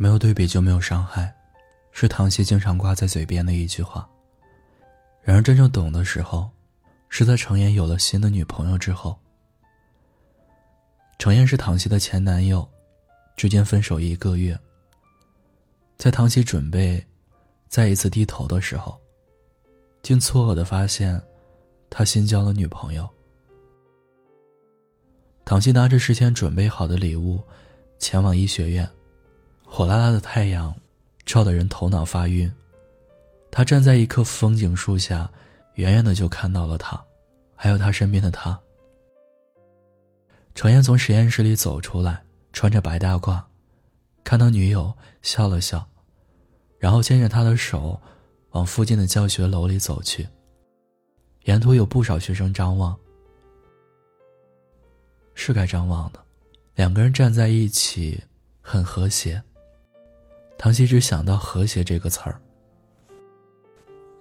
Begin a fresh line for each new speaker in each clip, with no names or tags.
没有对比就没有伤害，是唐熙经常挂在嘴边的一句话。然而真正懂的时候，是在程岩有了新的女朋友之后。程岩是唐熙的前男友，之间分手一个月。在唐熙准备再一次低头的时候，竟错愕的发现，他新交了女朋友。唐熙拿着事先准备好的礼物，前往医学院。火辣辣的太阳，照得人头脑发晕。他站在一棵风景树下，远远的就看到了他，还有他身边的他。程岩从实验室里走出来，穿着白大褂，看到女友，笑了笑，然后牵着她的手，往附近的教学楼里走去。沿途有不少学生张望，是该张望的，两个人站在一起，很和谐。唐熙只想到“和谐”这个词儿。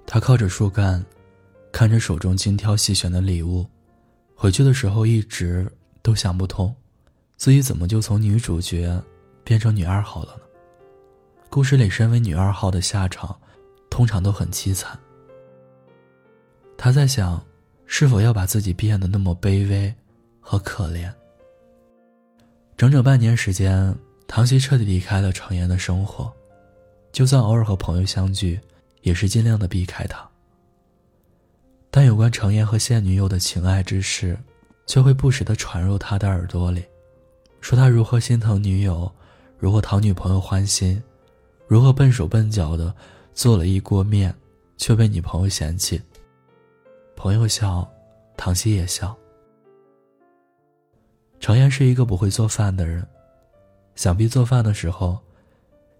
他靠着树干，看着手中精挑细选的礼物，回去的时候一直都想不通，自己怎么就从女主角变成女二号了呢？故事里，身为女二号的下场，通常都很凄惨。他在想，是否要把自己变得那么卑微和可怜？整整半年时间。唐熙彻底离开了程岩的生活，就算偶尔和朋友相聚，也是尽量的避开他。但有关程岩和现女友的情爱之事，却会不时的传入他的耳朵里，说他如何心疼女友，如何讨女朋友欢心，如何笨手笨脚的做了一锅面，却被女朋友嫌弃。朋友笑，唐熙也笑。程岩是一个不会做饭的人。想必做饭的时候，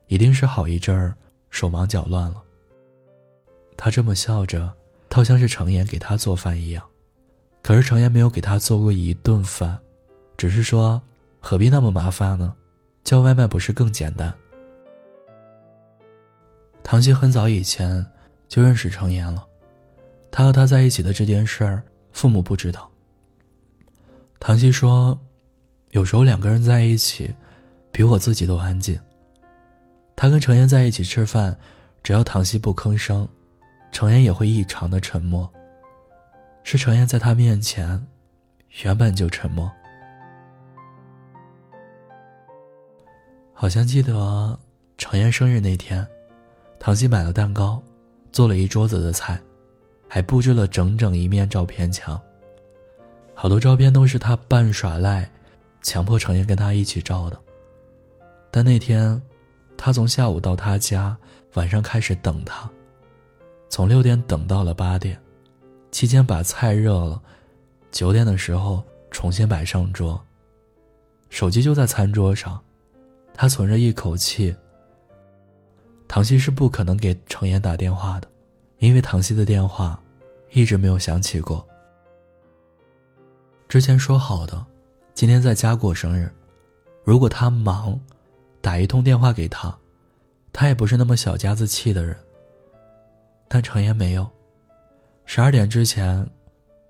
一定是好一阵儿手忙脚乱了。他这么笑着，倒像是程岩给他做饭一样。可是程岩没有给他做过一顿饭，只是说何必那么麻烦呢？叫外卖不是更简单？唐熙很早以前就认识程岩了，他和他在一起的这件事儿，父母不知道。唐熙说，有时候两个人在一起。比我自己都安静。他跟程岩在一起吃饭，只要唐熙不吭声，程岩也会异常的沉默。是程岩在他面前，原本就沉默。好像记得程岩生日那天，唐熙买了蛋糕，做了一桌子的菜，还布置了整整一面照片墙。好多照片都是他半耍赖，强迫程岩跟他一起照的。但那天，他从下午到他家，晚上开始等他，从六点等到了八点，期间把菜热了，九点的时候重新摆上桌。手机就在餐桌上，他存着一口气。唐熙是不可能给程岩打电话的，因为唐熙的电话一直没有响起过。之前说好的，今天在家过生日，如果他忙。打一通电话给他，他也不是那么小家子气的人。但程岩没有，十二点之前，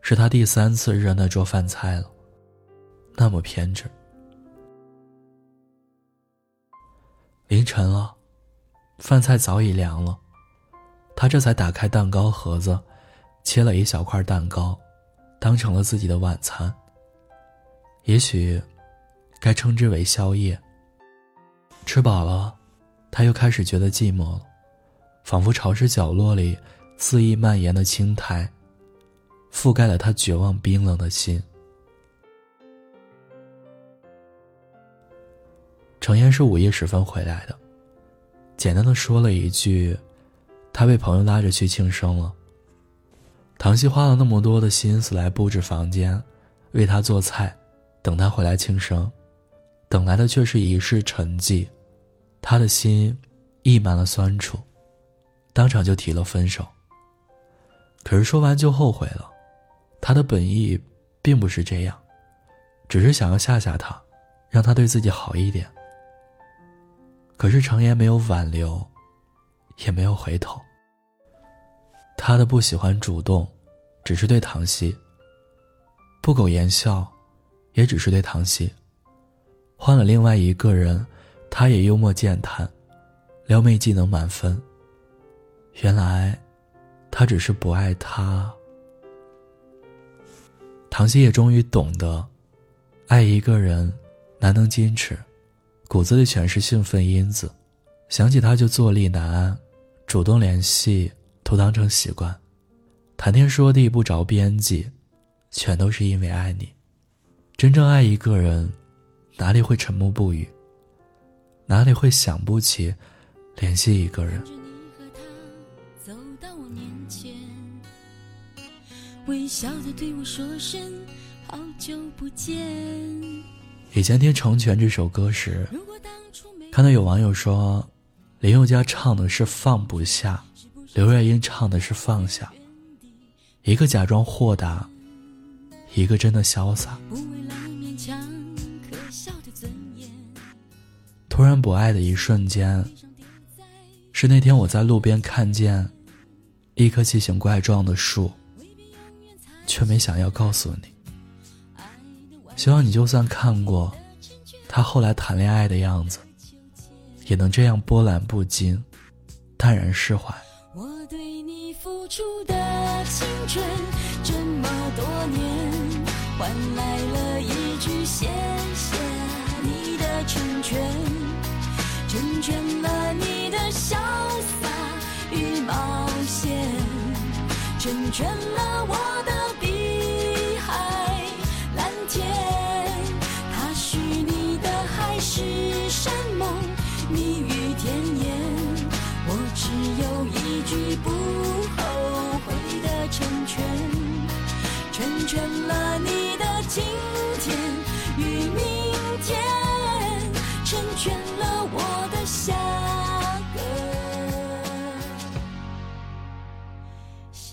是他第三次热那桌饭菜了，那么偏执。凌晨了，饭菜早已凉了，他这才打开蛋糕盒子，切了一小块蛋糕，当成了自己的晚餐。也许，该称之为宵夜。吃饱了，他又开始觉得寂寞了，仿佛潮湿角落里肆意蔓延的青苔，覆盖了他绝望冰冷的心。程岩是午夜时分回来的，简单的说了一句：“他被朋友拉着去庆生了。”唐熙花了那么多的心思来布置房间，为他做菜，等他回来庆生，等来的却是一世沉寂。他的心溢满了酸楚，当场就提了分手。可是说完就后悔了，他的本意并不是这样，只是想要吓吓他，让他对自己好一点。可是程岩没有挽留，也没有回头。他的不喜欢主动，只是对唐熙；不苟言笑，也只是对唐熙。换了另外一个人。他也幽默健谈，撩妹技能满分。原来，他只是不爱他。唐熙也终于懂得，爱一个人难能矜持，骨子里全是兴奋因子，想起他就坐立难安，主动联系都当成习惯，谈天说地不着边际，全都是因为爱你。真正爱一个人，哪里会沉默不语？哪里会想不起联系一个人？微笑的对我说声好久不见。以前听《成全》这首歌时，看到有网友说，林宥嘉唱的是放不下，刘若英唱的是放下。一个假装豁达，一个真的潇洒。突然不爱的一瞬间，是那天我在路边看见一棵奇形怪状的树。却没想要告诉你，希望你就算看过他后来谈恋爱的样子，也能这样波澜不惊，淡然释怀。我对你付出的青春这么多年，换来了一句谢谢你的成全，成全了你的潇洒与冒险，成全了我的。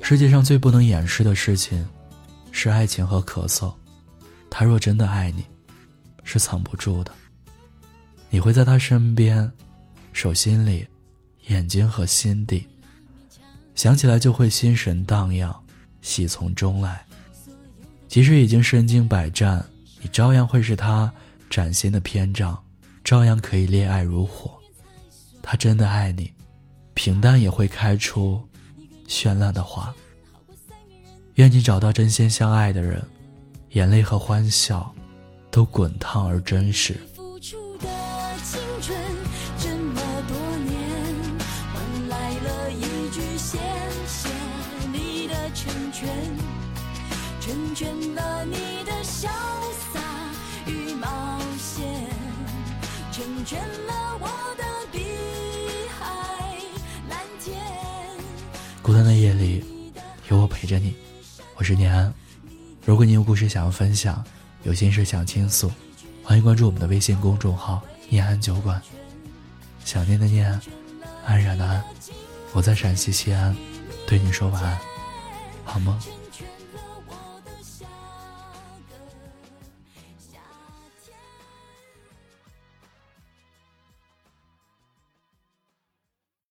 世界上最不能掩饰的事情，是爱情和咳嗽。他若真的爱你，是藏不住的。你会在他身边，手心里，眼睛和心底，想起来就会心神荡漾，喜从中来。即使已经身经百战，你照样会是他崭新的篇章，照样可以恋爱如火。他真的爱你，平淡也会开出。绚烂的花。愿你找到真心相爱的人，眼泪和欢笑都滚烫而真实。付出的青春这么多年，换来了一句谢谢你的成全，成全了你的潇洒与冒险，成全了我孤单的夜里，有我陪着你。我是念安。如果你有故事想要分享，有心事想倾诉，欢迎关注我们的微信公众号“念安酒馆”。想念的念，安然的安。我在陕西西安，对你说晚安，好吗。